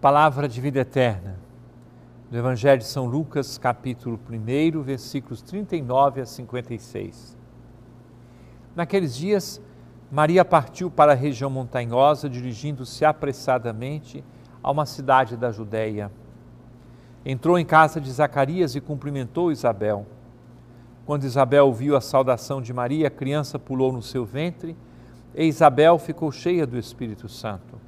Palavra de vida eterna. Do Evangelho de São Lucas, capítulo 1, versículos 39 a 56. Naqueles dias, Maria partiu para a região montanhosa, dirigindo-se apressadamente a uma cidade da Judéia. Entrou em casa de Zacarias e cumprimentou Isabel. Quando Isabel ouviu a saudação de Maria, a criança pulou no seu ventre e Isabel ficou cheia do Espírito Santo.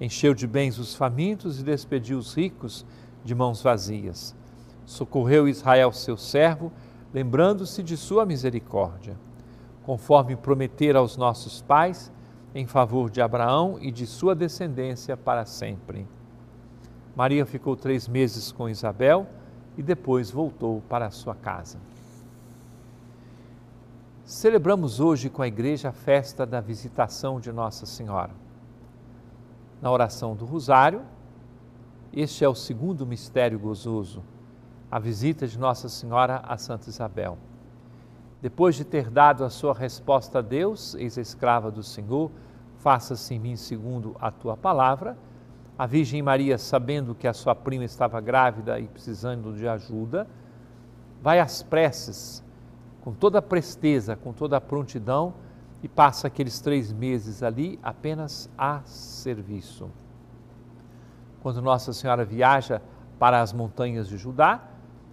Encheu de bens os famintos e despediu os ricos de mãos vazias. Socorreu Israel, seu servo, lembrando-se de sua misericórdia, conforme prometera aos nossos pais, em favor de Abraão e de sua descendência para sempre. Maria ficou três meses com Isabel e depois voltou para sua casa. Celebramos hoje com a igreja a festa da visitação de Nossa Senhora. Na oração do Rosário, este é o segundo mistério gozoso, a visita de Nossa Senhora a Santa Isabel. Depois de ter dado a sua resposta a Deus, eis a escrava do Senhor, faça-se em mim segundo a tua palavra, a Virgem Maria, sabendo que a sua prima estava grávida e precisando de ajuda, vai às preces com toda a presteza, com toda a prontidão e passa aqueles três meses ali apenas a serviço. Quando Nossa Senhora viaja para as montanhas de Judá,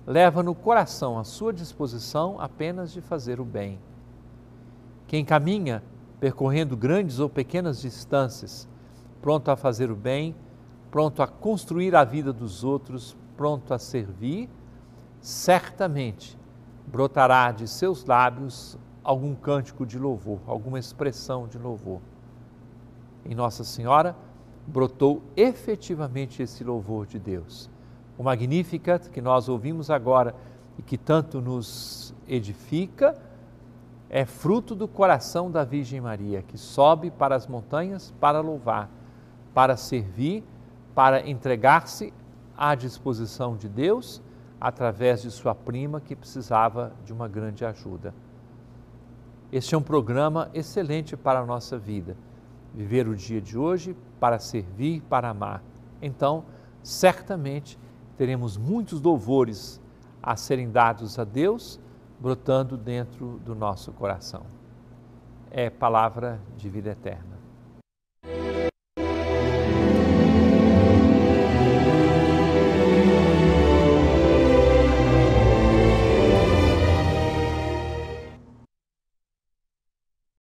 leva no coração a sua disposição apenas de fazer o bem. Quem caminha percorrendo grandes ou pequenas distâncias, pronto a fazer o bem, pronto a construir a vida dos outros, pronto a servir, certamente brotará de seus lábios algum cântico de louvor, alguma expressão de louvor. Em Nossa Senhora brotou efetivamente esse louvor de Deus. O Magnificat que nós ouvimos agora e que tanto nos edifica é fruto do coração da Virgem Maria, que sobe para as montanhas para louvar, para servir, para entregar-se à disposição de Deus através de sua prima que precisava de uma grande ajuda. Este é um programa excelente para a nossa vida. Viver o dia de hoje para servir, para amar. Então, certamente teremos muitos louvores a serem dados a Deus, brotando dentro do nosso coração. É palavra de vida eterna.